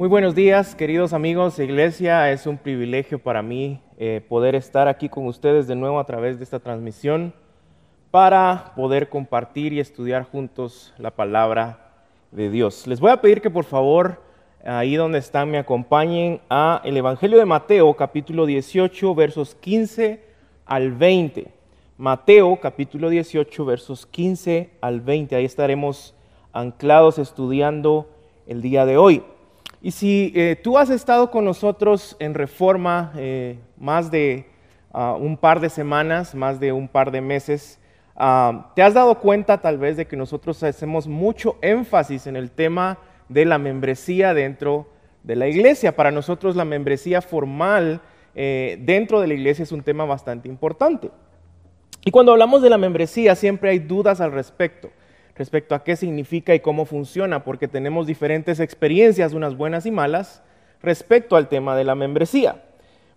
Muy buenos días, queridos amigos iglesia. Es un privilegio para mí eh, poder estar aquí con ustedes de nuevo a través de esta transmisión para poder compartir y estudiar juntos la palabra de Dios. Les voy a pedir que por favor, ahí donde están, me acompañen a el Evangelio de Mateo, capítulo 18, versos 15 al 20. Mateo, capítulo 18, versos 15 al 20. Ahí estaremos anclados estudiando el día de hoy. Y si eh, tú has estado con nosotros en Reforma eh, más de ah, un par de semanas, más de un par de meses, ah, te has dado cuenta tal vez de que nosotros hacemos mucho énfasis en el tema de la membresía dentro de la iglesia. Para nosotros la membresía formal eh, dentro de la iglesia es un tema bastante importante. Y cuando hablamos de la membresía siempre hay dudas al respecto respecto a qué significa y cómo funciona, porque tenemos diferentes experiencias, unas buenas y malas, respecto al tema de la membresía.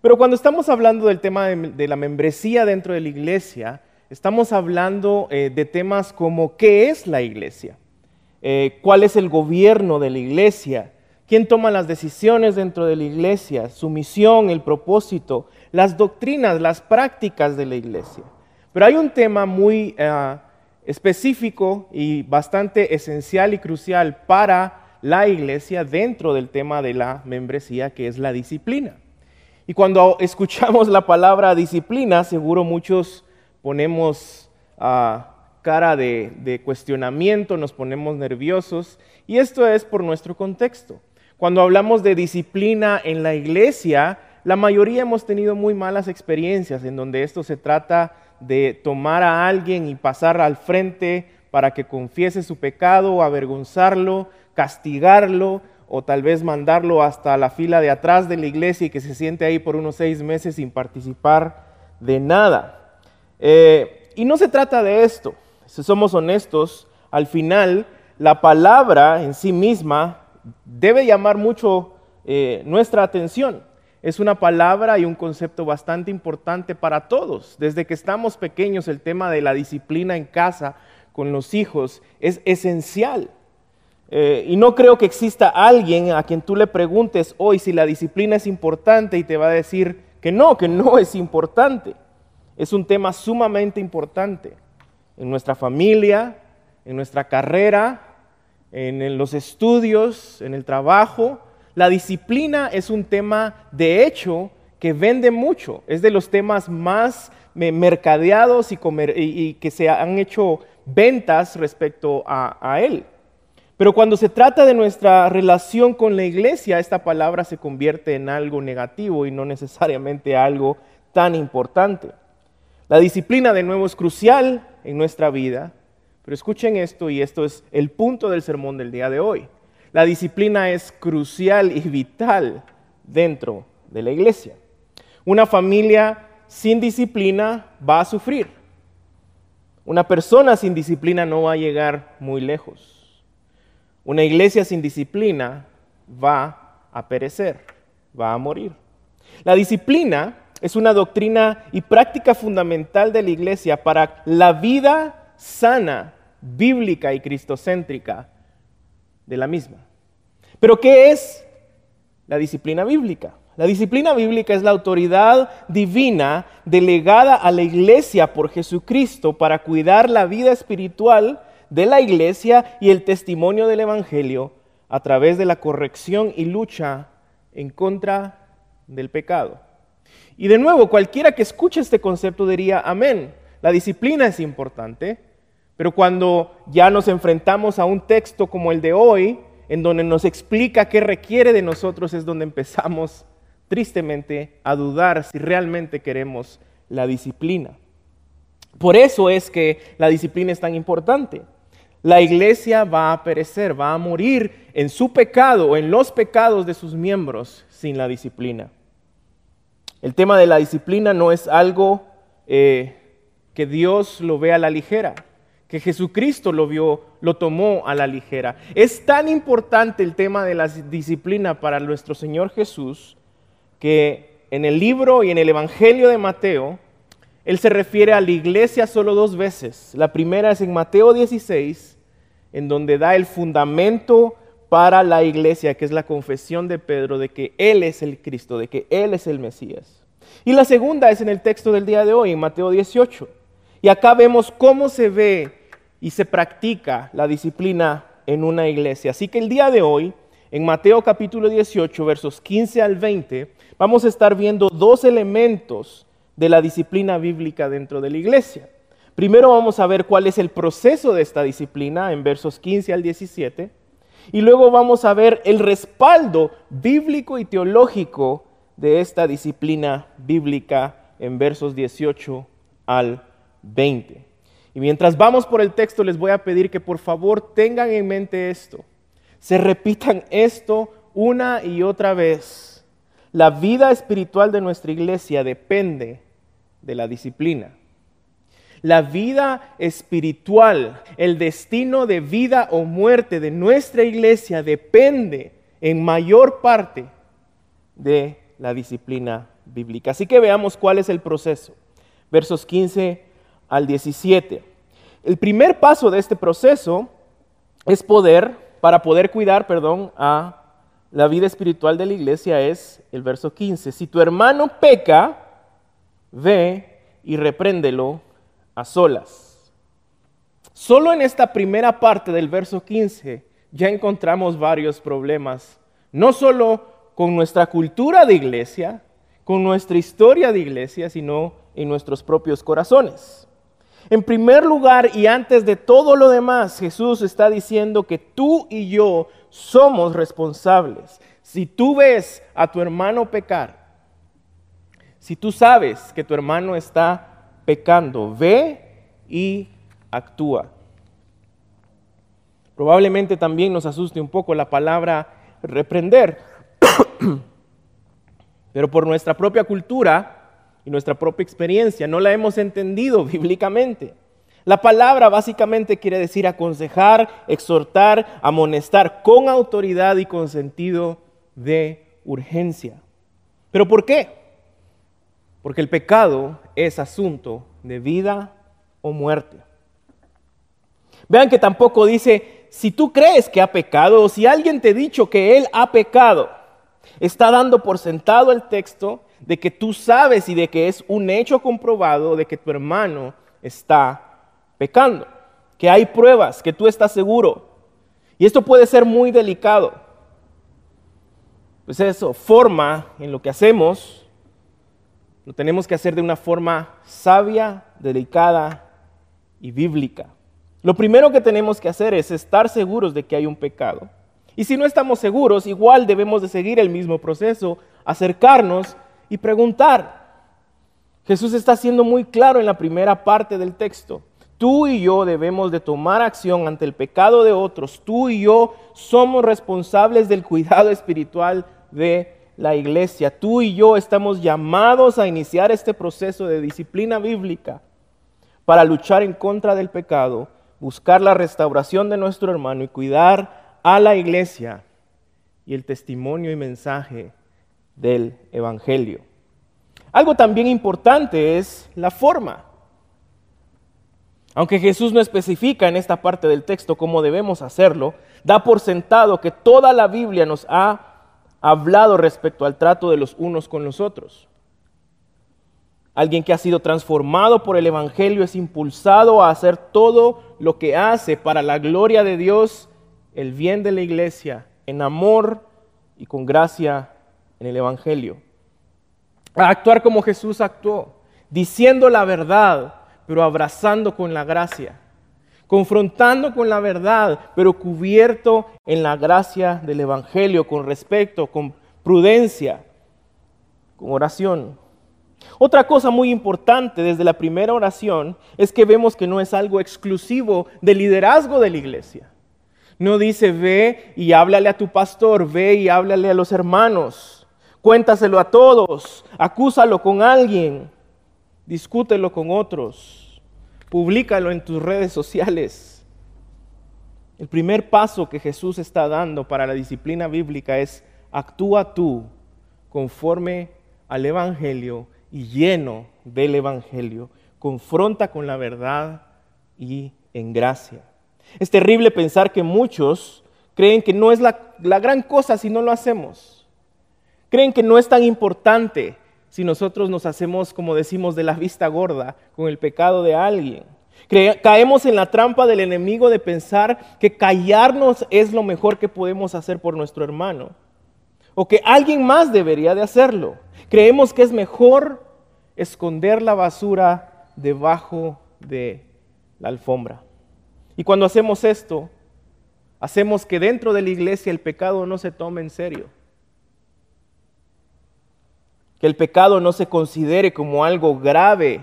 Pero cuando estamos hablando del tema de, la membresía dentro de la iglesia, estamos hablando eh, de temas como qué es la iglesia, eh, cuál es el gobierno de la iglesia, quién toma las decisiones dentro de la iglesia, su misión, el propósito, las doctrinas, las prácticas de la iglesia. Pero hay un tema muy... Ah, específico y bastante esencial y crucial para la iglesia dentro del tema de la membresía, que es la disciplina. Y cuando escuchamos la palabra disciplina, seguro muchos ponemos ah, cara de, de cuestionamiento, nos ponemos nerviosos, y esto es por nuestro contexto. Cuando hablamos de disciplina en la iglesia, la mayoría hemos tenido muy malas experiencias en donde esto se trata de tomar a alguien y pasar al frente para que confiese su pecado, avergonzarlo, castigarlo o tal vez mandarlo hasta la fila de atrás de la iglesia y que se siente ahí por unos seis meses sin participar de nada. Eh, y no se trata de esto, si somos honestos, al final la palabra en sí misma debe llamar mucho eh, nuestra atención es una palabra y un concepto bastante importante para todos. Desde que estamos pequeños, el tema de la disciplina en casa con los hijos es esencial. Eh, y no creo que exista alguien a quien tú le preguntes hoy si la disciplina es importante y te va a decir que no, que no es importante. Es un tema sumamente importante en nuestra familia, en nuestra carrera, en los estudios, en el trabajo la disciplina es un tema, de hecho, que vende mucho. Es de los temas más mercadeados y, que se han hecho ventas respecto a, a él. Pero cuando se trata de nuestra relación con la iglesia, esta palabra se convierte en algo negativo y no necesariamente algo tan importante. La disciplina de nuevo es crucial en nuestra vida, pero escuchen esto y esto es el punto del sermón del día de hoy. La disciplina es crucial y vital dentro de la iglesia. Una familia sin disciplina va a sufrir. Una persona sin disciplina no va a llegar muy lejos. Una iglesia sin disciplina va a perecer, va a morir. La disciplina es una doctrina y práctica fundamental de la iglesia para la vida sana, bíblica y cristocéntrica de la misma. Pero ¿qué es la disciplina bíblica? La disciplina bíblica es la autoridad divina delegada a la iglesia por Jesucristo para cuidar la vida espiritual de la iglesia y el testimonio del Evangelio a través de la corrección y lucha en contra del pecado. Y de nuevo, cualquiera que escuche este concepto diría, amén, la disciplina es importante, pero cuando ya nos enfrentamos a un texto como el de hoy, en donde nos explica qué requiere de nosotros, es donde empezamos tristemente a dudar si realmente queremos la disciplina. Por eso es que la disciplina es tan importante. La iglesia va a perecer, va a morir en su pecado o en los pecados de sus miembros sin la disciplina. El tema de la disciplina no es algo eh, que Dios lo vea a la ligera que Jesucristo lo vio, lo tomó a la ligera. Es tan importante el tema de la disciplina para nuestro Señor Jesús que en el libro y en el Evangelio de Mateo, Él se refiere a la iglesia solo dos veces. La primera es en Mateo 16, en donde da el fundamento para la iglesia, que es la confesión de Pedro de que Él es el Cristo, de que Él es el Mesías. Y la segunda es en el texto del día de hoy, en Mateo 18. Y acá vemos cómo se ve y se practica la disciplina en una iglesia. Así que el día de hoy, en Mateo capítulo 18, versos 15 al 20, vamos a estar viendo dos elementos de la disciplina bíblica dentro de la iglesia. Primero vamos a ver cuál es el proceso de esta disciplina en versos 15 al 17 y luego vamos a ver el respaldo bíblico y teológico de esta disciplina bíblica en versos 18 al 20. Y mientras vamos por el texto les voy a pedir que por favor tengan en mente esto, se repitan esto una y otra vez. La vida espiritual de nuestra iglesia depende de la disciplina. La vida espiritual, el destino de vida o muerte de nuestra iglesia depende en mayor parte de la disciplina bíblica. Así que veamos cuál es el proceso. Versos 15 al 17. El primer paso de este proceso es poder, para poder cuidar, perdón, a la vida espiritual de la iglesia es el verso 15. Si tu hermano peca, ve y repréndelo a solas. Solo en esta primera parte del verso 15 ya encontramos varios problemas, no solo con nuestra cultura de iglesia, con nuestra historia de iglesia, sino en nuestros propios corazones. En primer lugar y antes de todo lo demás, Jesús está diciendo que tú y yo somos responsables. Si tú ves a tu hermano pecar, si tú sabes que tu hermano está pecando, ve y actúa. Probablemente también nos asuste un poco la palabra reprender, pero por nuestra propia cultura y nuestra propia experiencia no la hemos entendido bíblicamente. La palabra básicamente quiere decir aconsejar, exhortar, amonestar con autoridad y con sentido de urgencia. ¿Pero por qué? Porque el pecado es asunto de vida o muerte. Vean que tampoco dice, si tú crees que ha pecado o si alguien te ha dicho que él ha pecado, está dando por sentado el texto de que tú sabes y de que es un hecho comprobado de que tu hermano está pecando, que hay pruebas, que tú estás seguro. Y esto puede ser muy delicado. Pues eso forma en lo que hacemos lo tenemos que hacer de una forma sabia, delicada y bíblica. Lo primero que tenemos que hacer es estar seguros de que hay un pecado. Y si no estamos seguros, igual debemos de seguir el mismo proceso, acercarnos y preguntar. Jesús está siendo muy claro en la primera parte del texto. Tú y yo debemos de tomar acción ante el pecado de otros. Tú y yo somos responsables del cuidado espiritual de la iglesia. Tú y yo estamos llamados a iniciar este proceso de disciplina bíblica para luchar en contra del pecado, buscar la restauración de nuestro hermano y cuidar a la iglesia y el testimonio y mensaje del Evangelio. Algo también importante es la forma. Aunque Jesús no especifica en esta parte del texto cómo debemos hacerlo, da por sentado que toda la Biblia nos ha hablado respecto al trato de los unos con los otros. Alguien que ha sido transformado por el Evangelio es impulsado a hacer todo lo que hace para la gloria de Dios, el bien de la iglesia, en amor y con gracia en el Evangelio. A actuar como Jesús actuó, diciendo la verdad, pero abrazando con la gracia confrontando con la verdad, pero cubierto en la gracia del Evangelio, con respeto, con prudencia, con oración. Otra cosa muy importante desde la primera oración es que vemos que no es algo exclusivo del liderazgo de la iglesia. No dice ve y háblale a tu pastor, ve y háblale a los hermanos, cuéntaselo a todos, acúsalo con alguien, discútelo con otros. Publícalo en tus redes sociales. El primer paso que Jesús está dando para la disciplina bíblica es actúa tú conforme al Evangelio y lleno del Evangelio. Confronta con la verdad y en gracia. Es terrible pensar que muchos Creen que no es la, la gran cosa si no lo hacemos. Creen que no es tan importante si nosotros nos hacemos, como decimos, de la vista gorda con el pecado de alguien. Caemos en la trampa del enemigo de pensar que callarnos es lo mejor que podemos hacer por nuestro hermano o que alguien más debería de hacerlo. Creemos que es mejor esconder la basura debajo de la alfombra. Y cuando hacemos esto, hacemos que dentro de la iglesia el pecado no se tome en serio que el pecado no se considere como algo grave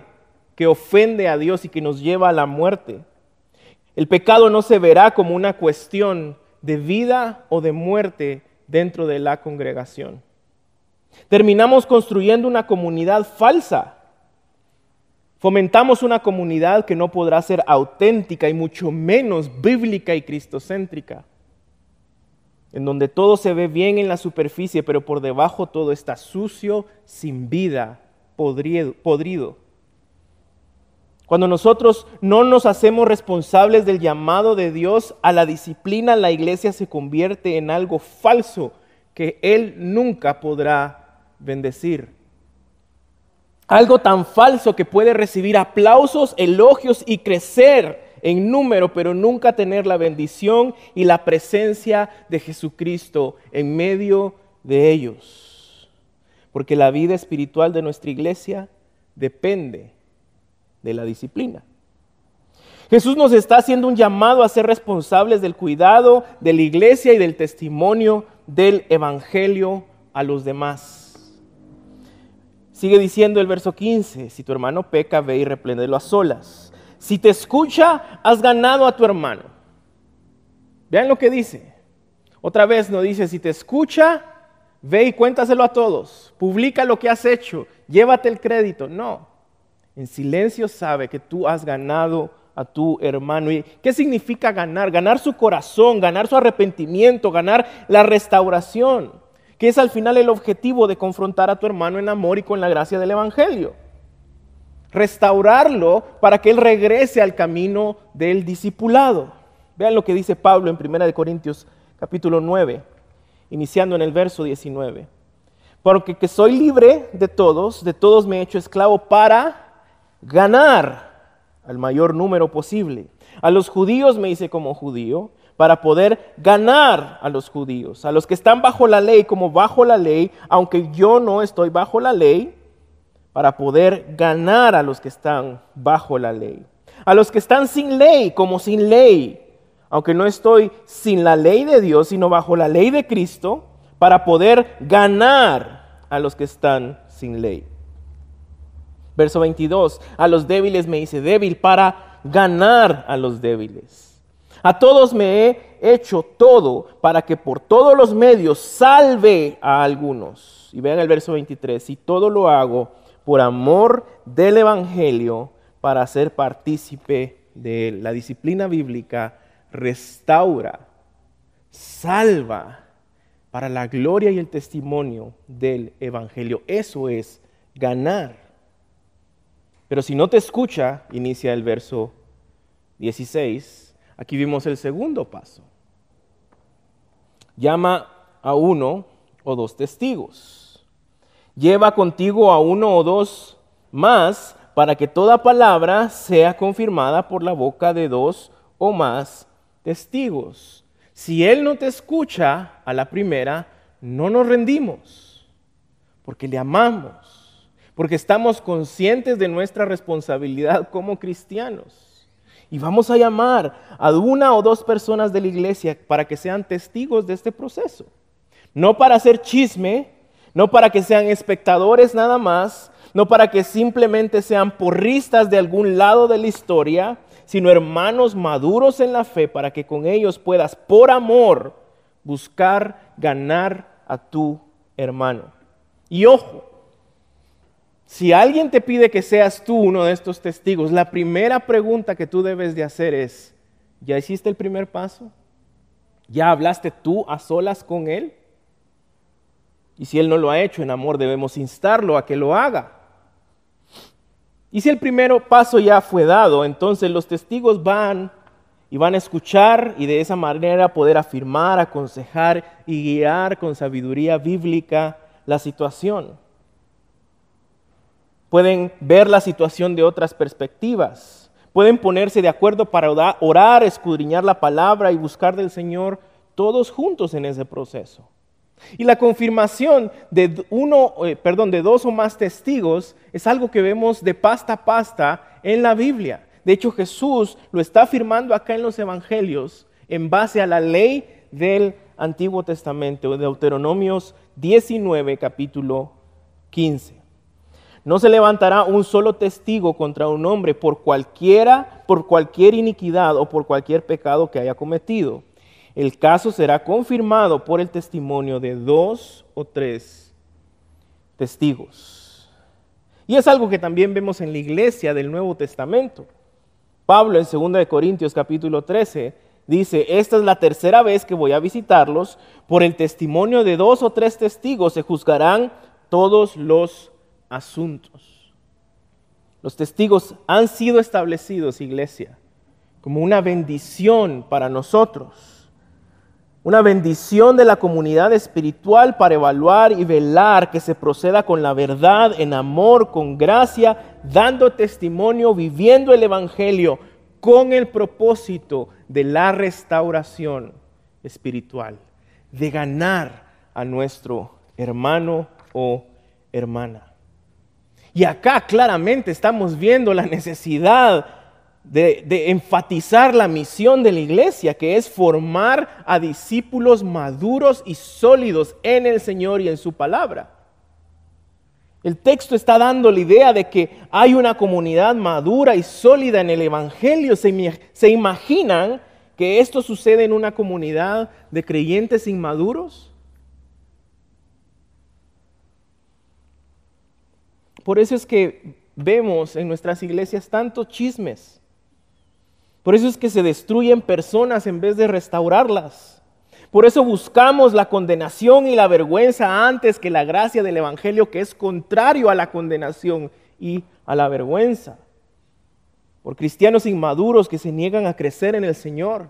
que ofende a Dios y que nos lleva a la muerte. El pecado no se verá como una cuestión de vida o de muerte dentro de la congregación. Terminamos construyendo una comunidad falsa. Fomentamos una comunidad que no podrá ser auténtica y mucho menos bíblica y cristocéntrica en donde todo se ve bien en la superficie, pero por debajo todo está sucio, sin vida, podrido. Cuando nosotros no nos hacemos responsables del llamado de Dios a la disciplina, la iglesia se convierte en algo falso que Él nunca podrá bendecir. Algo tan falso que puede recibir aplausos, elogios y crecer en número, pero nunca tener la bendición y la presencia de Jesucristo en medio de ellos. Porque la vida espiritual de nuestra iglesia depende de la disciplina. Jesús nos está haciendo un llamado a ser responsables del cuidado de la iglesia y del testimonio del Evangelio a los demás. Sigue diciendo el verso 15, si tu hermano peca, ve y repléndelo a solas si te escucha, has ganado a tu hermano. Vean lo que dice. Otra vez no dice, si te escucha, ve y cuéntaselo a todos. Publica lo que has hecho. Llévate el crédito. No. En silencio sabe que tú has ganado a tu hermano. ¿Y qué significa ganar? Ganar su corazón, ganar su arrepentimiento, ganar la restauración, que es al final el objetivo de confrontar a tu hermano en amor y con la gracia del Evangelio restaurarlo para que él regrese al camino del discipulado. Vean lo que dice Pablo en 1 Corintios capítulo 9, iniciando en el verso 19. Porque que soy libre de todos, de todos me he hecho esclavo para ganar al mayor número posible. A los judíos me hice como judío para poder ganar a los judíos. A los que están bajo la ley como bajo la ley, aunque yo no estoy bajo la ley, para poder ganar a los que están bajo la ley. A los que están sin ley, como sin ley, aunque no estoy sin la ley de Dios, sino bajo la ley de Cristo, para poder ganar a los que están sin ley. Verso 22, a los débiles me hice débil para ganar a los débiles. A todos me he hecho todo para que por todos los medios salve a algunos. Y vean el verso 23, si todo lo hago por amor del Evangelio para ser partícipe de La disciplina bíblica restaura, salva para la gloria y el testimonio del Evangelio. Eso es ganar. Pero si no te escucha, inicia el verso 16, aquí vimos el segundo paso. Llama a uno o dos testigos lleva contigo a uno o dos más para que toda palabra sea confirmada por la boca de dos o más testigos. Si Él no te escucha a la primera, no nos rendimos, porque le amamos, porque estamos conscientes de nuestra responsabilidad como cristianos. Y vamos a llamar a una o dos personas de la iglesia para que sean testigos de este proceso. No para hacer chisme, no para que sean espectadores nada más, no para que simplemente sean porristas de algún lado de la historia, sino hermanos maduros en la fe para que con ellos puedas, por amor, buscar ganar a tu hermano. Y ojo, si alguien te pide que seas tú uno de estos testigos, la primera pregunta que tú debes de hacer es, ¿ya hiciste el primer paso? ¿Ya hablaste tú a solas con él? Y si Él no lo ha hecho en amor, debemos instarlo a que lo haga. Y si el primer paso ya fue dado, entonces los testigos van y van a escuchar y de esa manera poder afirmar, aconsejar y guiar con sabiduría bíblica la situación. Pueden ver la situación de otras perspectivas. Pueden ponerse de acuerdo para orar, escudriñar la palabra y buscar del Señor todos juntos en ese proceso. Y la confirmación de uno, eh, perdón, de dos o más testigos es algo que vemos de pasta a pasta en la Biblia. De hecho, Jesús lo está afirmando acá en los evangelios en base a la ley del Antiguo Testamento, de Deuteronomios 19, capítulo 15. No se levantará un solo testigo contra un hombre por cualquiera, por cualquier iniquidad o por cualquier pecado que haya cometido el caso será confirmado por el testimonio de dos o tres testigos. Y es algo que también vemos en la iglesia del Nuevo Testamento. Pablo en 2 Corintios capítulo 13 dice, esta es la tercera vez que voy a visitarlos, por el testimonio de dos o tres testigos se juzgarán todos los asuntos. Los testigos han sido establecidos, iglesia, como una bendición para nosotros una bendición de la comunidad espiritual para evaluar y velar que se proceda con la verdad, en amor, con gracia, dando testimonio, viviendo el Evangelio con el propósito de la restauración espiritual, de ganar a nuestro hermano o hermana. Y acá claramente estamos viendo la necesidad de, enfatizar la misión de la iglesia, que es formar a discípulos maduros y sólidos en el Señor y en su palabra. El texto está dando la idea de que hay una comunidad madura y sólida en el Evangelio. Se, se imaginan que esto sucede en una comunidad de creyentes inmaduros. Por eso es que vemos en nuestras iglesias tantos chismes por eso es que se destruyen personas en vez de restaurarlas. Por eso buscamos la condenación y la vergüenza antes que la gracia del Evangelio, que es contrario a la condenación y a la vergüenza. Por cristianos inmaduros que se niegan a crecer en el Señor.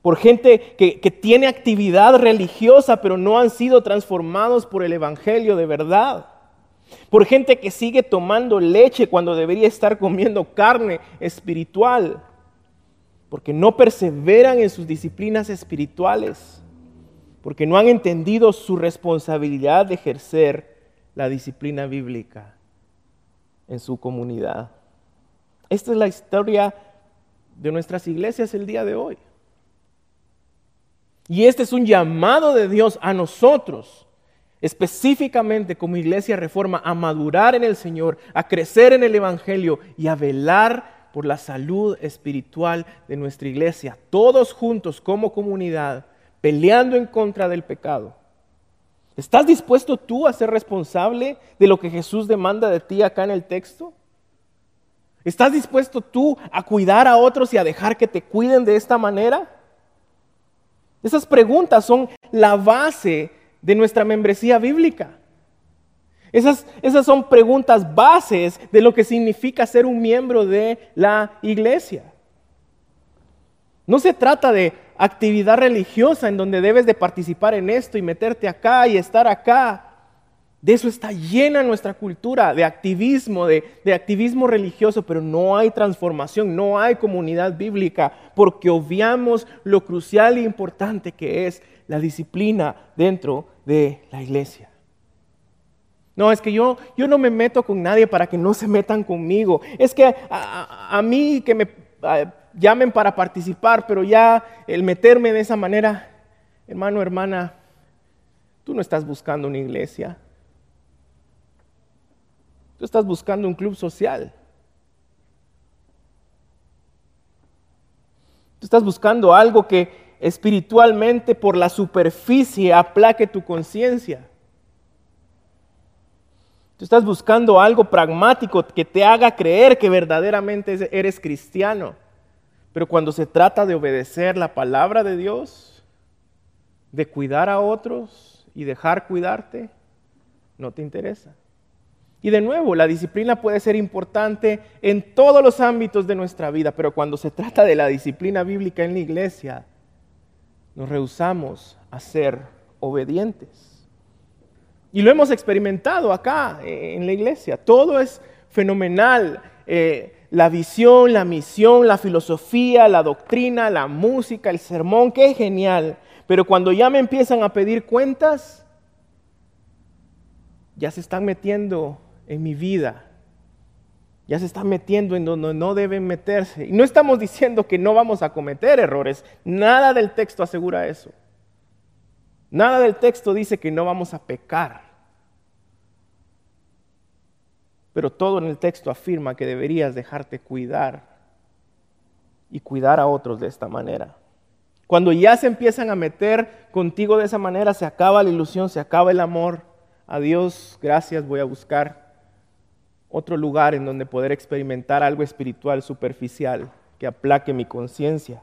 Por gente que, que tiene actividad religiosa pero no han sido transformados por el Evangelio de verdad por gente que sigue tomando leche cuando debería estar comiendo carne espiritual, porque no perseveran en sus disciplinas espirituales, porque no han entendido su responsabilidad de ejercer la disciplina bíblica en su comunidad. Esta es la historia de nuestras iglesias el día de hoy. Y este es un llamado de Dios a nosotros específicamente como iglesia reforma, a madurar en el Señor, a crecer en el Evangelio y a velar por la salud espiritual de nuestra iglesia, todos juntos como comunidad, peleando en contra del pecado. ¿Estás dispuesto tú a ser responsable de lo que Jesús demanda de ti acá en el texto? ¿Estás dispuesto tú a cuidar a otros y a dejar que te cuiden de esta manera? Esas preguntas son la base de nuestra membresía bíblica. Esas, esas son preguntas bases de lo que significa ser un miembro de la iglesia. No se trata de actividad religiosa en donde debes de participar en esto y meterte acá y estar acá. De eso está llena nuestra cultura, de activismo, de, de, activismo religioso, pero no hay transformación, no hay comunidad bíblica, porque obviamos lo crucial e importante que es la disciplina dentro de la iglesia. No, es que yo, yo no me meto con nadie para que no se metan conmigo. Es que a, mí que me llamen para participar, pero ya el meterme de esa manera, hermano, hermana, tú no estás buscando una iglesia. Tú estás buscando un club social. Tú estás buscando algo que espiritualmente por la superficie aplaque tu conciencia. Tú estás buscando algo pragmático que te haga creer que verdaderamente eres cristiano. Pero cuando se trata de obedecer la palabra de Dios, de cuidar a otros y dejar cuidarte, no te interesa. Y de nuevo, la disciplina puede ser importante en todos los ámbitos de nuestra vida, pero cuando se trata de la disciplina bíblica en la iglesia, nos rehusamos a ser obedientes. Y lo hemos experimentado acá eh, en la iglesia. Todo es fenomenal. Eh, la visión, la misión, la filosofía, la doctrina, la música, el sermón, qué genial. Pero cuando ya me empiezan a pedir cuentas, ya se están metiendo en mi vida. Ya se están metiendo en donde no deben meterse. Y no estamos diciendo que no vamos a cometer errores. Nada del texto asegura eso. Nada del texto dice que no vamos a pecar. Pero todo en el texto afirma que deberías dejarte cuidar y cuidar a otros de esta manera. Cuando ya se empiezan a meter contigo de esa manera, se acaba la ilusión, se acaba el amor. Adiós, gracias, voy a buscar otro lugar en donde poder experimentar algo espiritual superficial que aplaque mi conciencia.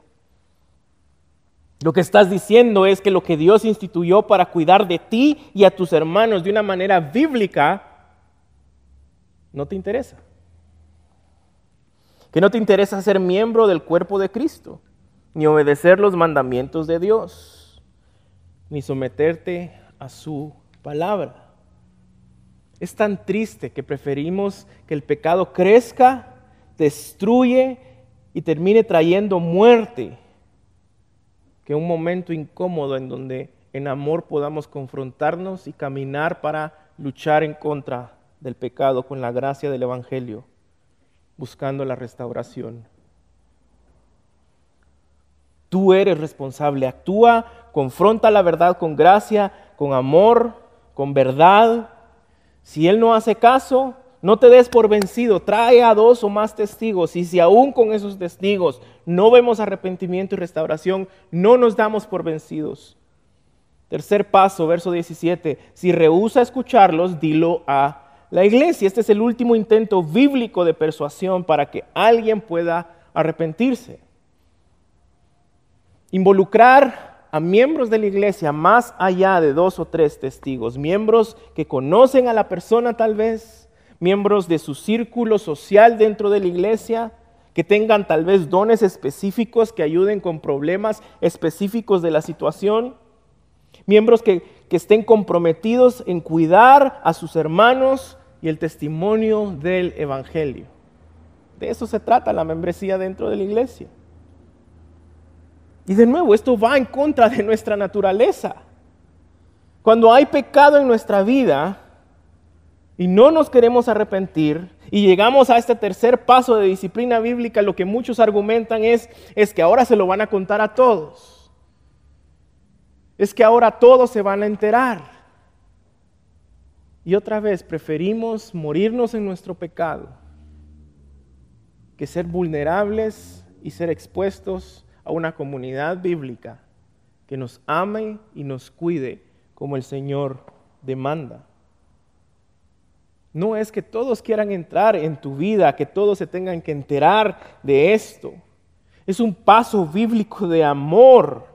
Lo que estás diciendo es que lo que Dios instituyó para cuidar de ti y a tus hermanos de una manera bíblica no te interesa. Que no te interesa ser miembro del cuerpo de Cristo, ni obedecer los mandamientos de Dios, ni someterte a su palabra. Es tan triste que preferimos que el pecado crezca, destruye y termine trayendo muerte que un momento incómodo en donde en amor podamos confrontarnos y caminar para luchar en contra del pecado con la gracia del Evangelio, buscando la restauración. Tú eres responsable, actúa, confronta la verdad con gracia, con amor, con verdad. Si Él no hace caso, no te des por vencido, trae a dos o más testigos y si aún con esos testigos no vemos arrepentimiento y restauración, no nos damos por vencidos. Tercer paso, verso 17, si rehúsa escucharlos, dilo a la iglesia. Este es el último intento bíblico de persuasión para que alguien pueda arrepentirse. Involucrar a miembros de la iglesia más allá de dos o tres testigos, miembros que conocen a la persona tal vez, miembros de su círculo social dentro de la iglesia, que tengan tal vez dones específicos que ayuden con problemas específicos de la situación, miembros que, que estén comprometidos en cuidar a sus hermanos y el testimonio del Evangelio. De eso se trata la membresía dentro de la iglesia. Y de nuevo, esto va en contra de nuestra naturaleza. Cuando hay pecado en nuestra vida y no nos queremos arrepentir y llegamos a este tercer paso de disciplina bíblica, lo que muchos argumentan es, es que ahora se lo van a contar a todos. Es que ahora todos se van a enterar. Y otra vez preferimos morirnos en nuestro pecado que ser vulnerables y ser expuestos a una comunidad bíblica que nos ame y nos cuide como el Señor demanda. No es que todos quieran entrar en tu vida, que todos se tengan que enterar de esto. Es un paso bíblico de amor.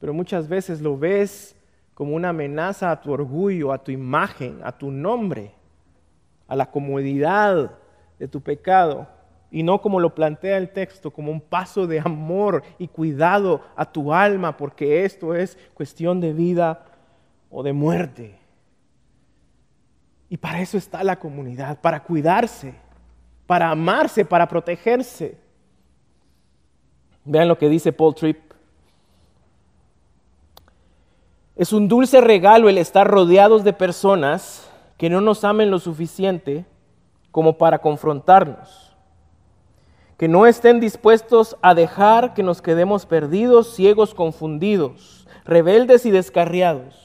Pero muchas veces lo ves como una amenaza a tu orgullo, a tu imagen, a tu nombre, a la comodidad de tu pecado, y no como lo plantea el texto, como un paso de amor y cuidado a tu alma, porque esto es cuestión de vida o de muerte. Y para eso está la comunidad, para cuidarse, para amarse, para protegerse. Vean lo que dice Paul Tripp Es un dulce regalo el estar rodeados de personas que no nos amen lo suficiente como para confrontarnos, que no estén dispuestos a dejar que nos quedemos perdidos, ciegos, confundidos, rebeldes y descarriados.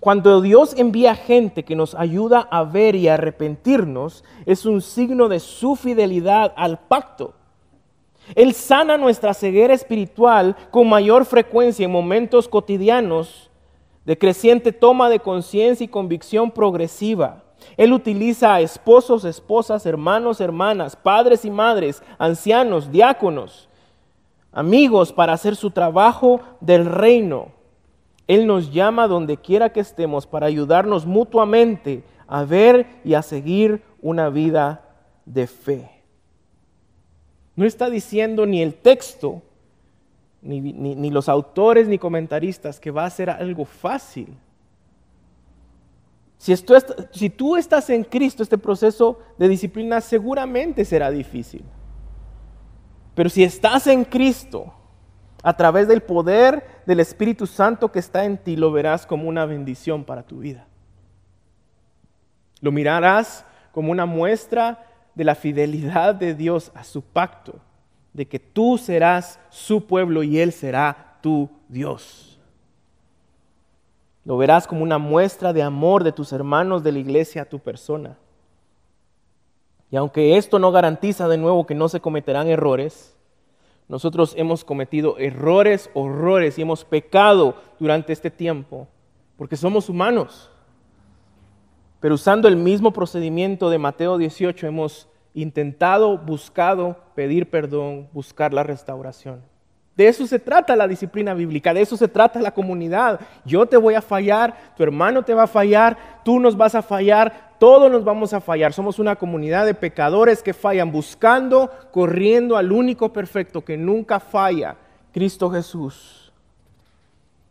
Cuando Dios envía gente que nos ayuda a ver y a arrepentirnos, es un signo de su fidelidad al pacto. Él sana nuestra ceguera espiritual con mayor frecuencia en momentos cotidianos de creciente toma de conciencia y convicción progresiva. Él utiliza a esposos, esposas, hermanos, hermanas, padres y madres, ancianos, diáconos, amigos para hacer su trabajo del reino. Él nos llama donde quiera que estemos para ayudarnos mutuamente a ver y a seguir una vida de fe. No está diciendo ni el texto, ni, los autores, ni comentaristas que va a ser algo fácil. Si, tú estás en Cristo, este proceso de disciplina seguramente será difícil. Pero si estás en Cristo, a través del poder del Espíritu Santo que está en ti, lo verás como una bendición para tu vida. Lo mirarás como una muestra de la fidelidad de Dios a su pacto, de que tú serás su pueblo y Él será tu Dios. Lo verás como una muestra de amor de tus hermanos de la iglesia a tu persona. Y aunque esto no garantiza de nuevo que no se cometerán errores, nosotros hemos cometido errores, horrores y hemos pecado durante este tiempo, porque somos humanos. Pero usando el mismo procedimiento de Mateo 18 hemos intentado, buscado pedir perdón, buscar la restauración. De eso se trata la disciplina bíblica, de eso se trata la comunidad. Yo te voy a fallar, tu hermano te va a fallar, tú nos vas a fallar, todos nos vamos a fallar. Somos una comunidad de pecadores que fallan, buscando, corriendo al único perfecto que nunca falla, Cristo Jesús.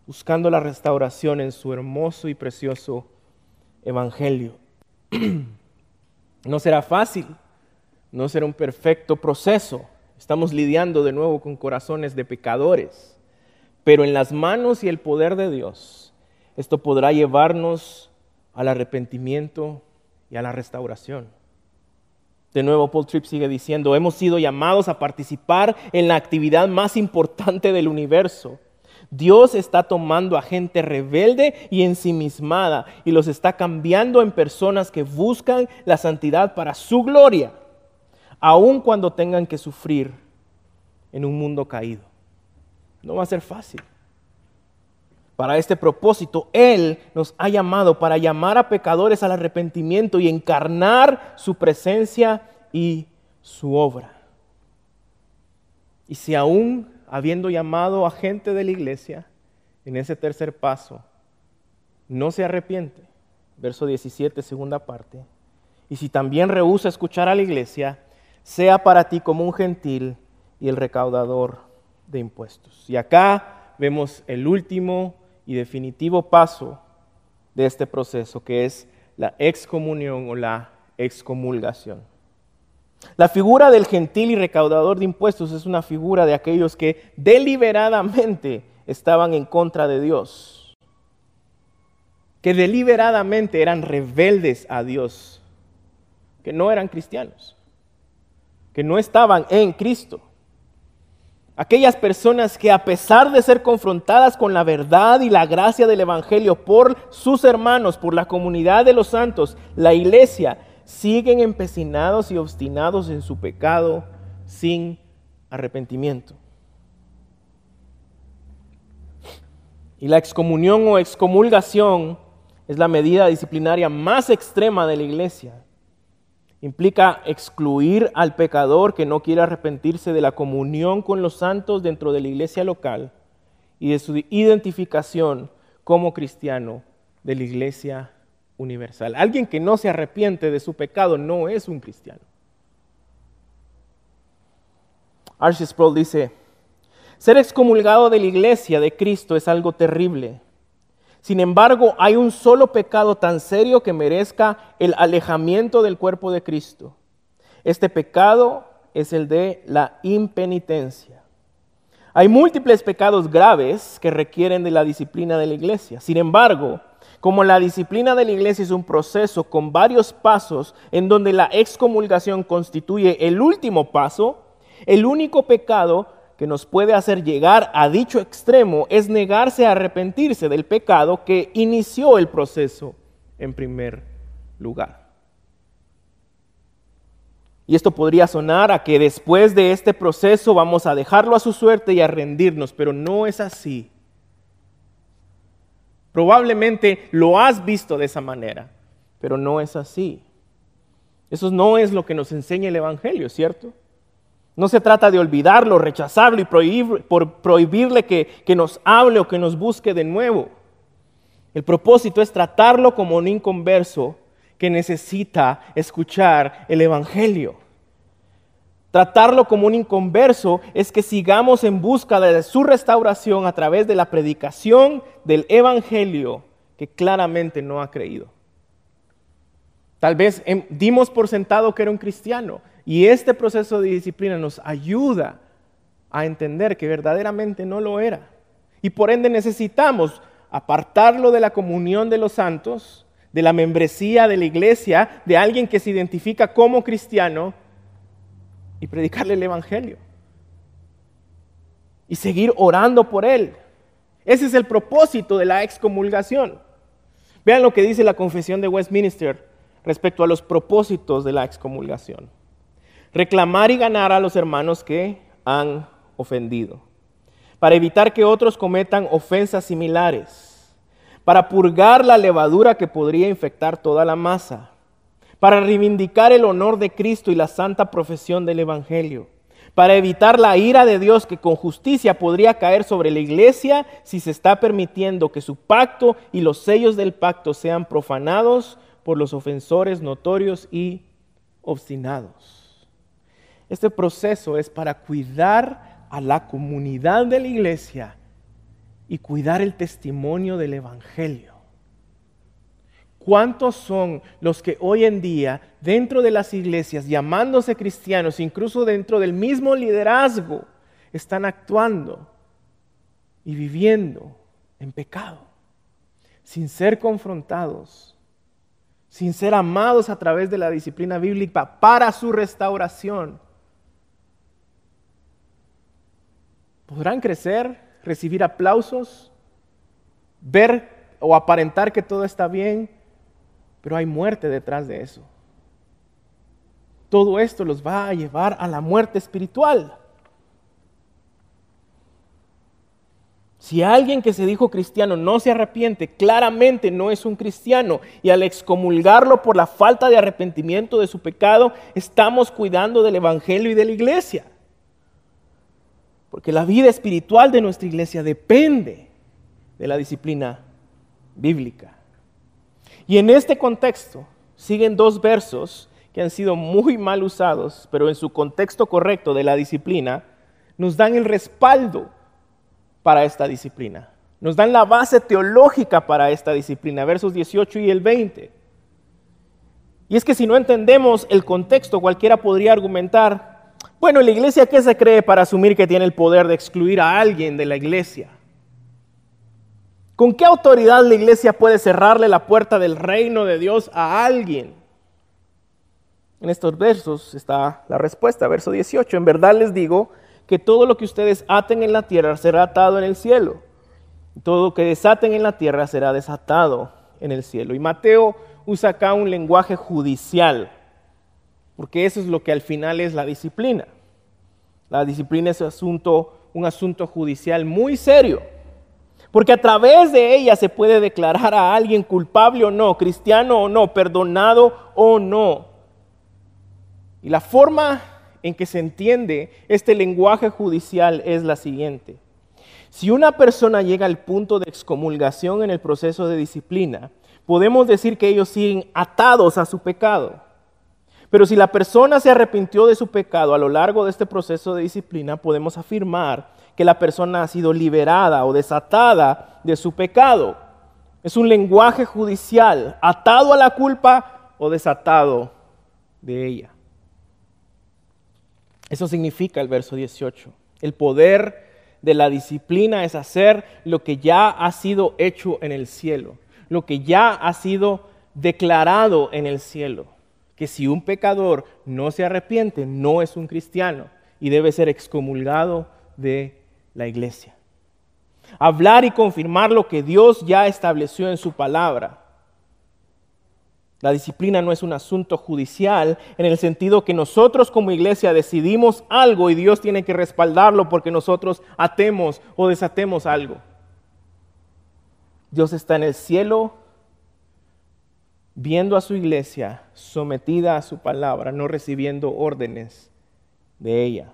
Buscando la restauración en su hermoso y precioso evangelio. No será fácil, no será un perfecto proceso Estamos lidiando de nuevo con corazones de pecadores, pero en las manos y el poder de Dios, esto podrá llevarnos al arrepentimiento y a la restauración. De nuevo, Paul Tripp sigue diciendo, hemos sido llamados a participar en la actividad más importante del universo. Dios está tomando a gente rebelde y ensimismada y los está cambiando en personas que buscan la santidad para su gloria aun cuando tengan que sufrir en un mundo caído. No va a ser fácil. Para este propósito, Él nos ha llamado para llamar a pecadores al arrepentimiento y encarnar su presencia y su obra. Y si aún habiendo llamado a gente de la iglesia, en ese tercer paso, no se arrepiente, verso 17, segunda parte, y si también rehúsa escuchar a la iglesia, sea para ti como un gentil y el recaudador de impuestos. Y acá vemos el último y definitivo paso de este proceso, que es la excomunión o la excomulgación. La figura del gentil y recaudador de impuestos es una figura de aquellos que deliberadamente estaban en contra de Dios, que deliberadamente eran rebeldes a Dios, que no eran cristianos que no estaban en Cristo. Aquellas personas que a pesar de ser confrontadas con la verdad y la gracia del Evangelio por sus hermanos, por la comunidad de los santos, la iglesia, siguen empecinados y obstinados en su pecado sin arrepentimiento. Y la excomunión o excomulgación es la medida disciplinaria más extrema de la iglesia Implica excluir al pecador que no quiere arrepentirse de la comunión con los santos dentro de la iglesia local y de su identificación como cristiano de la iglesia universal. Alguien que no se arrepiente de su pecado no es un cristiano. Archie Sproul dice, ser excomulgado de la iglesia de Cristo es algo terrible sin embargo, hay un solo pecado tan serio que merezca el alejamiento del cuerpo de Cristo. Este pecado es el de la impenitencia. Hay múltiples pecados graves que requieren de la disciplina de la iglesia. Sin embargo, como la disciplina de la iglesia es un proceso con varios pasos en donde la excomulgación constituye el último paso, el único pecado que nos puede hacer llegar a dicho extremo es negarse a arrepentirse del pecado que inició el proceso en primer lugar. Y esto podría sonar a que después de este proceso vamos a dejarlo a su suerte y a rendirnos, pero no es así. Probablemente lo has visto de esa manera, pero no es así. Eso no es lo que nos enseña el Evangelio, ¿cierto? No se trata de olvidarlo, rechazarlo y por prohibirle que, que nos hable o que nos busque de nuevo. El propósito es tratarlo como un inconverso que necesita escuchar el Evangelio. Tratarlo como un inconverso es que sigamos en busca de su restauración a través de la predicación del Evangelio que claramente no ha creído. Tal vez em, dimos por sentado que era un cristiano y este proceso de disciplina nos ayuda a entender que verdaderamente no lo era. Y por ende necesitamos apartarlo de la comunión de los santos, de la membresía de la iglesia, de alguien que se identifica como cristiano y predicarle el Evangelio. Y seguir orando por él. Ese es el propósito de la excomulgación. Vean lo que dice la confesión de Westminster respecto a los propósitos de la excomulgación. Reclamar y ganar a los hermanos que han ofendido, para evitar que otros cometan ofensas similares, para purgar la levadura que podría infectar toda la masa, para reivindicar el honor de Cristo y la santa profesión del Evangelio, para evitar la ira de Dios que con justicia podría caer sobre la iglesia si se está permitiendo que su pacto y los sellos del pacto sean profanados por los ofensores notorios y obstinados. Este proceso es para cuidar a la comunidad de la iglesia y cuidar el testimonio del Evangelio. ¿Cuántos son los que hoy en día dentro de las iglesias, llamándose cristianos, incluso dentro del mismo liderazgo, están actuando y viviendo en pecado, sin ser confrontados sin ser amados a través de la disciplina bíblica para su restauración, podrán crecer, recibir aplausos, ver o aparentar que todo está bien, pero hay muerte detrás de eso. Todo esto los va a llevar a la muerte espiritual. Si alguien que se dijo cristiano no se arrepiente, claramente no es un cristiano. Y al excomulgarlo por la falta de arrepentimiento de su pecado, estamos cuidando del Evangelio y de la iglesia. Porque la vida espiritual de nuestra iglesia depende de la disciplina bíblica. Y en este contexto siguen dos versos que han sido muy mal usados, pero en su contexto correcto de la disciplina, nos dan el respaldo para esta disciplina. Nos dan la base teológica para esta disciplina, versos 18 y el 20. Y es que si no entendemos el contexto, cualquiera podría argumentar, bueno, ¿la iglesia qué se cree para asumir que tiene el poder de excluir a alguien de la iglesia? ¿Con qué autoridad la iglesia puede cerrarle la puerta del reino de Dios a alguien? En estos versos está la respuesta, verso 18. En verdad les digo que todo lo que ustedes aten en la tierra será atado en el cielo. Todo lo que desaten en la tierra será desatado en el cielo. Y Mateo usa acá un lenguaje judicial, porque eso es lo que al final es la disciplina. La disciplina es un asunto, un asunto judicial muy serio, porque a través de ella se puede declarar a alguien culpable o no, cristiano o no, perdonado o no. Y la forma en que se entiende este lenguaje judicial es la siguiente. Si una persona llega al punto de excomulgación en el proceso de disciplina, podemos decir que ellos siguen atados a su pecado. Pero si la persona se arrepintió de su pecado a lo largo de este proceso de disciplina, podemos afirmar que la persona ha sido liberada o desatada de su pecado. Es un lenguaje judicial, atado a la culpa o desatado de ella. Eso significa el verso 18. El poder de la disciplina es hacer lo que ya ha sido hecho en el cielo, lo que ya ha sido declarado en el cielo. Que si un pecador no se arrepiente, no es un cristiano y debe ser excomulgado de la iglesia. Hablar y confirmar lo que Dios ya estableció en su palabra la disciplina no es un asunto judicial en el sentido que nosotros como iglesia decidimos algo y Dios tiene que respaldarlo porque nosotros atemos o desatemos algo. Dios está en el cielo viendo a su iglesia sometida a su palabra, no recibiendo órdenes de ella.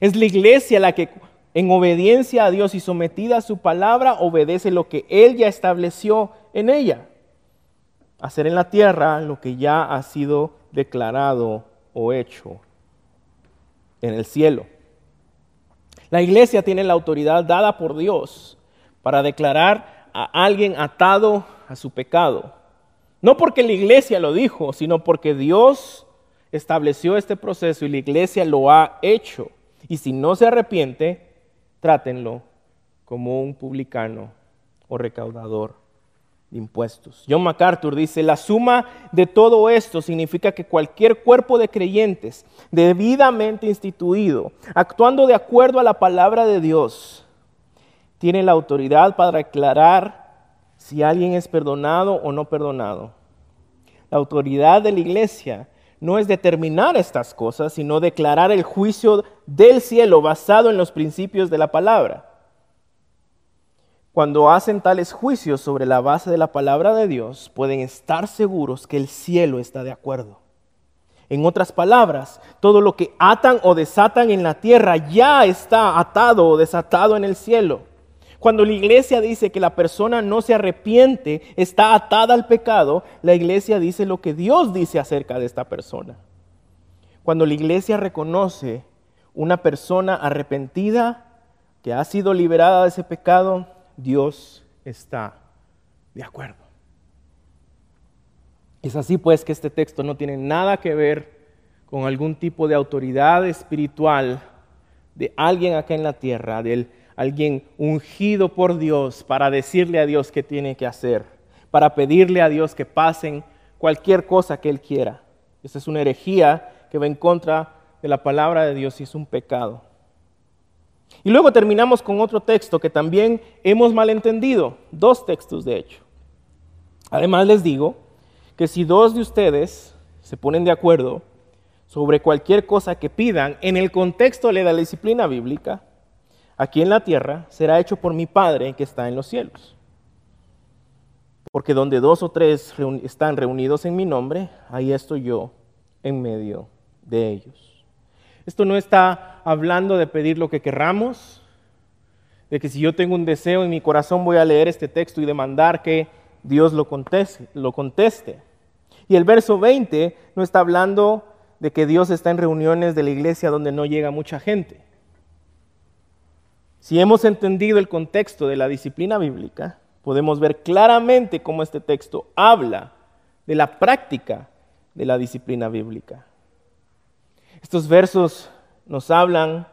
Es la iglesia la que en obediencia a Dios y sometida a su palabra obedece lo que Él ya estableció en ella. hacer en la tierra lo que ya ha sido declarado o hecho en el cielo. La iglesia tiene la autoridad dada por Dios para declarar a alguien atado a su pecado. No porque la iglesia lo dijo, sino porque Dios estableció este proceso y la iglesia lo ha hecho. Y si no se arrepiente, trátenlo como un publicano o recaudador de impuestos. John MacArthur dice, la suma de todo esto significa que cualquier cuerpo de creyentes debidamente instituido, actuando de acuerdo a la palabra de Dios, tiene la autoridad para declarar si alguien es perdonado o no perdonado. La autoridad de la iglesia no es determinar estas cosas, sino declarar el juicio del cielo basado en los principios de la palabra. Cuando hacen tales juicios sobre la base de la palabra de Dios, pueden estar seguros que el cielo está de acuerdo. En otras palabras, todo lo que atan o desatan en la tierra ya está atado o desatado en el cielo. Cuando la iglesia dice que la persona no se arrepiente, está atada al pecado, la iglesia dice lo que Dios dice acerca de esta persona. Cuando la iglesia reconoce una persona arrepentida que ha sido liberada de ese pecado, Dios está de acuerdo. Es así pues que este texto no tiene nada que ver con algún tipo de autoridad espiritual de alguien acá en la tierra, del alguien ungido por Dios para decirle a Dios qué tiene que hacer, para pedirle a Dios que pasen cualquier cosa que Él quiera. Esa es una herejía que va en contra de la palabra de Dios y es un pecado. Y luego terminamos con otro texto que también hemos malentendido, dos textos de hecho. Además les digo que si dos de ustedes se ponen de acuerdo sobre cualquier cosa que pidan en el contexto de la disciplina bíblica, aquí en la tierra será hecho por mi Padre que está en los cielos. Porque donde dos o tres están reunidos en mi nombre, ahí estoy yo en medio de ellos. Esto no está hablando de pedir lo que querramos, de que si yo tengo un deseo en mi corazón voy a leer este texto y demandar que Dios lo conteste. Lo conteste. Y el verso 20 no está hablando de que Dios está en reuniones de la iglesia donde no llega mucha gente. Si hemos entendido el contexto de la disciplina bíblica, podemos ver claramente cómo este texto habla de la práctica de la disciplina bíblica. Estos versos nos hablan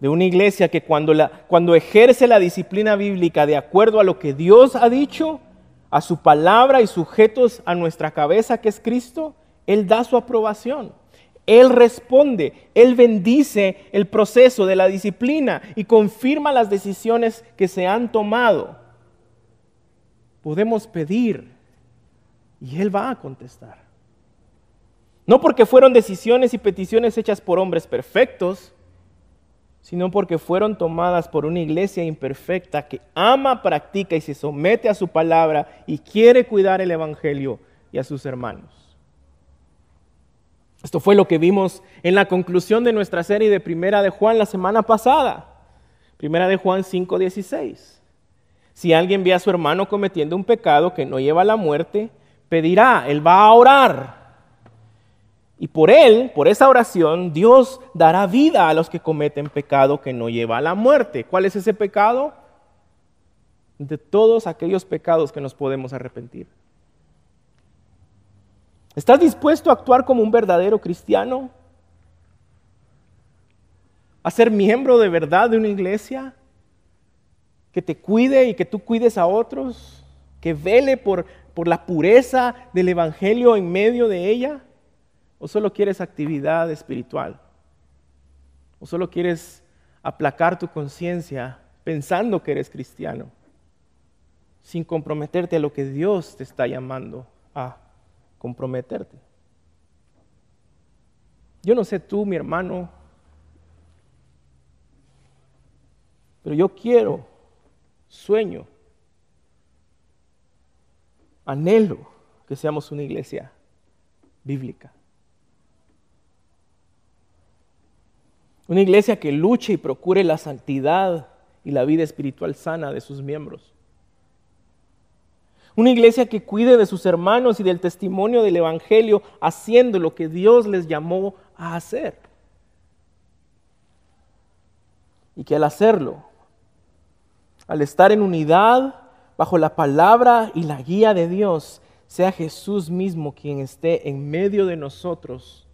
de una iglesia que cuando, cuando ejerce la disciplina bíblica de acuerdo a lo que Dios ha dicho, a su palabra y sujetos a nuestra cabeza que es Cristo, Él da su aprobación. Él responde, Él bendice el proceso de la disciplina y confirma las decisiones que se han tomado. Podemos pedir y Él va a contestar. No porque fueron decisiones y peticiones hechas por hombres perfectos, sino porque fueron tomadas por una iglesia imperfecta que ama, practica y se somete a su palabra y quiere cuidar el Evangelio y a sus hermanos. Esto fue lo que vimos en la conclusión de nuestra serie de Primera de Juan la semana pasada. Primera de Juan 5:16. Si alguien ve a su hermano cometiendo un pecado que no lleva a la muerte, pedirá, él va a orar. Y por él, por esa oración, Dios dará vida a los que cometen pecado que no lleva a la muerte. ¿Cuál es ese pecado? De todos aquellos pecados que nos podemos arrepentir. ¿Estás dispuesto a actuar como un verdadero cristiano? ¿A ser miembro de verdad de una iglesia? ¿Que te cuide y que tú cuides a otros? ¿Que vele por, por la pureza del Evangelio en medio de ella? ¿O solo quieres actividad espiritual? ¿O solo quieres aplacar tu conciencia pensando que eres cristiano? Sin comprometerte a lo que Dios te está llamando a comprometerte. Yo no sé tú, mi hermano, pero yo quiero, sueño, anhelo que seamos una iglesia bíblica. Una iglesia que luche y procure la santidad y la vida espiritual sana de sus miembros. Una iglesia que cuide de sus hermanos y del testimonio del Evangelio, haciendo lo que Dios les llamó a hacer. Y que al hacerlo, al estar en unidad bajo la palabra y la guía de Dios, sea Jesús mismo quien esté en medio de nosotros,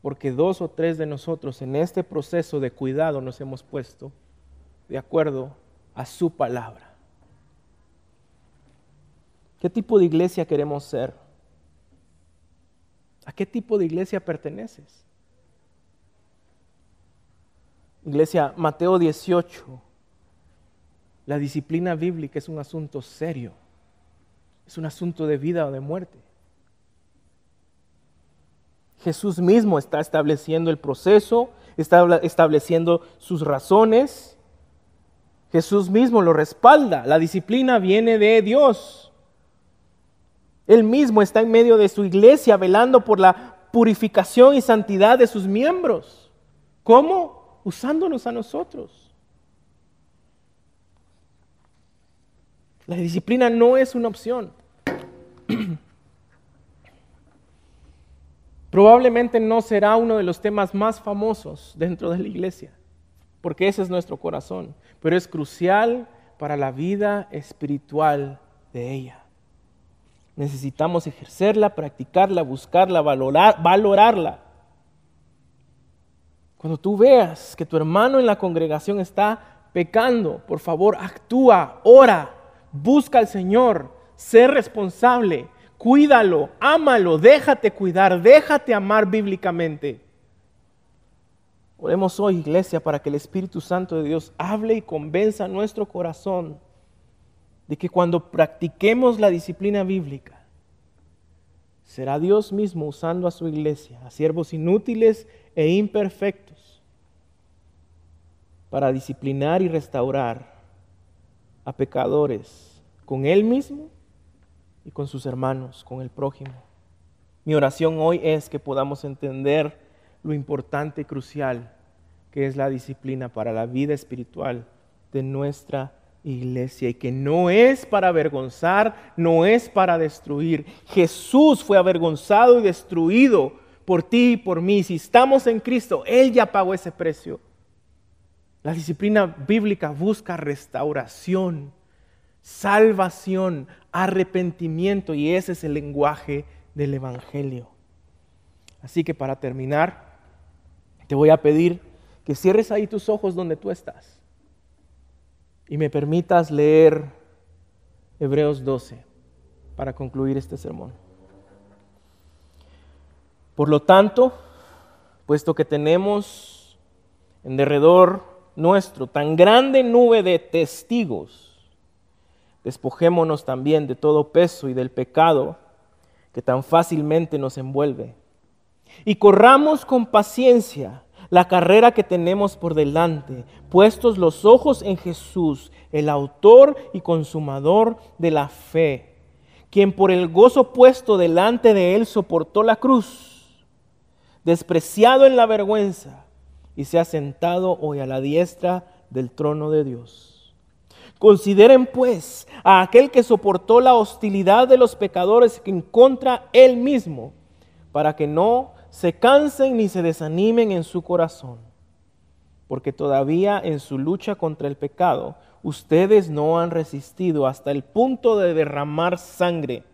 porque dos o tres de nosotros en este proceso de cuidado nos hemos puesto de acuerdo a su palabra. ¿Qué tipo de iglesia queremos ser? ¿A qué tipo de iglesia perteneces? Iglesia, Mateo 18, la disciplina bíblica es un asunto serio, es un asunto de vida o de muerte. Jesús mismo está estableciendo el proceso, está estableciendo sus razones. Jesús mismo lo respalda. La disciplina viene de Dios. Él mismo está en medio de su iglesia velando por la purificación y santidad de sus miembros. ¿Cómo? Usándonos a nosotros. La disciplina no es una opción. Probablemente no será uno de los temas más famosos dentro de la iglesia, porque ese es nuestro corazón, pero es crucial para la vida espiritual de ella. Necesitamos ejercerla, practicarla, buscarla, valorar, valorarla. Cuando tú veas que tu hermano en la congregación está pecando, por favor, actúa, ora, busca al Señor, sé responsable, cuídalo, ámalo, déjate cuidar, déjate amar bíblicamente. Oremos hoy, iglesia, para que el Espíritu Santo de Dios hable y convenza nuestro corazón de que cuando practiquemos la disciplina bíblica, será Dios mismo usando a su iglesia, a siervos inútiles e imperfectos, para disciplinar y restaurar a pecadores con Él mismo y con sus hermanos, con el prójimo. Mi oración hoy es que podamos entender lo importante y crucial que es la disciplina para la vida espiritual de nuestra iglesia y que no es para avergonzar, no es para destruir. Jesús fue avergonzado y destruido por ti y por mí. Si estamos en Cristo, Él ya pagó ese precio. La disciplina bíblica busca restauración, salvación, arrepentimiento y ese es el lenguaje del Evangelio. Así que para terminar, te voy a pedir que cierres ahí tus ojos donde tú estás y me permitas leer Hebreos 12 para concluir este sermón. Por lo tanto, puesto que tenemos en derredor nuestro tan grande nube de testigos, despojémonos también de todo peso y del pecado que tan fácilmente nos envuelve. Y corramos con paciencia la carrera que tenemos por delante, puestos los ojos en Jesús, el autor y consumador de la fe, quien por el gozo puesto delante de él soportó la cruz, despreciado en la vergüenza, y se ha sentado hoy a la diestra del trono de Dios. Consideren pues a aquel que soportó la hostilidad de los pecadores en contra él mismo, para que no se cansen ni se desanimen en su corazón, porque todavía en su lucha contra el pecado ustedes no han resistido hasta el punto de derramar sangre.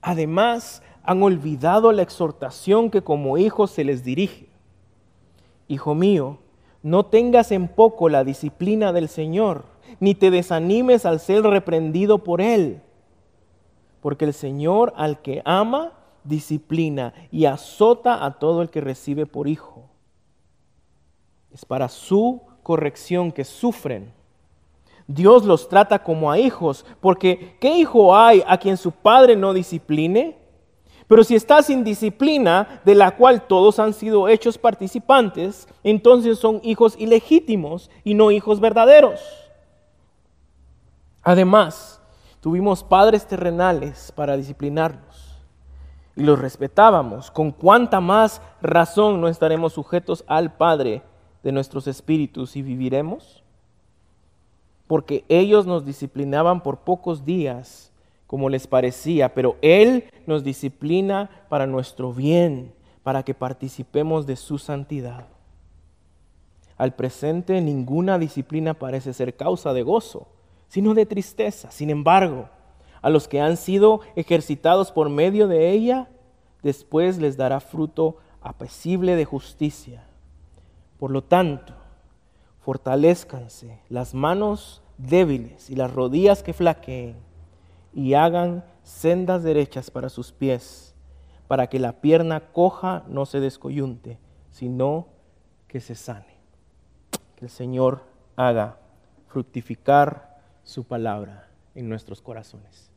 Además, han olvidado la exhortación que como hijos se les dirige. Hijo mío, no tengas en poco la disciplina del Señor, ni te desanimes al ser reprendido por Él, porque el Señor al que ama, disciplina y azota a todo el que recibe por hijo. Es para su corrección que sufren. Dios los trata como a hijos, porque ¿qué hijo hay a quien su padre no discipline? Pero si está sin disciplina, de la cual todos han sido hechos participantes, entonces son hijos ilegítimos y no hijos verdaderos. Además, tuvimos padres terrenales para disciplinarnos y los respetábamos, con cuánta más razón no estaremos sujetos al Padre de nuestros espíritus y viviremos? Porque ellos nos disciplinaban por pocos días, como les parecía, pero Él nos disciplina para nuestro bien, para que participemos de su santidad. Al presente ninguna disciplina parece ser causa de gozo, sino de tristeza. Sin embargo, a los que han sido ejercitados por medio de ella, después les dará fruto apacible de justicia. Por lo tanto, fortalezcanse las manos débiles y las rodillas que flaqueen y hagan sendas derechas para sus pies, para que la pierna coja no se descoyunte, sino que se sane. Que el Señor haga fructificar su palabra en nuestros corazones.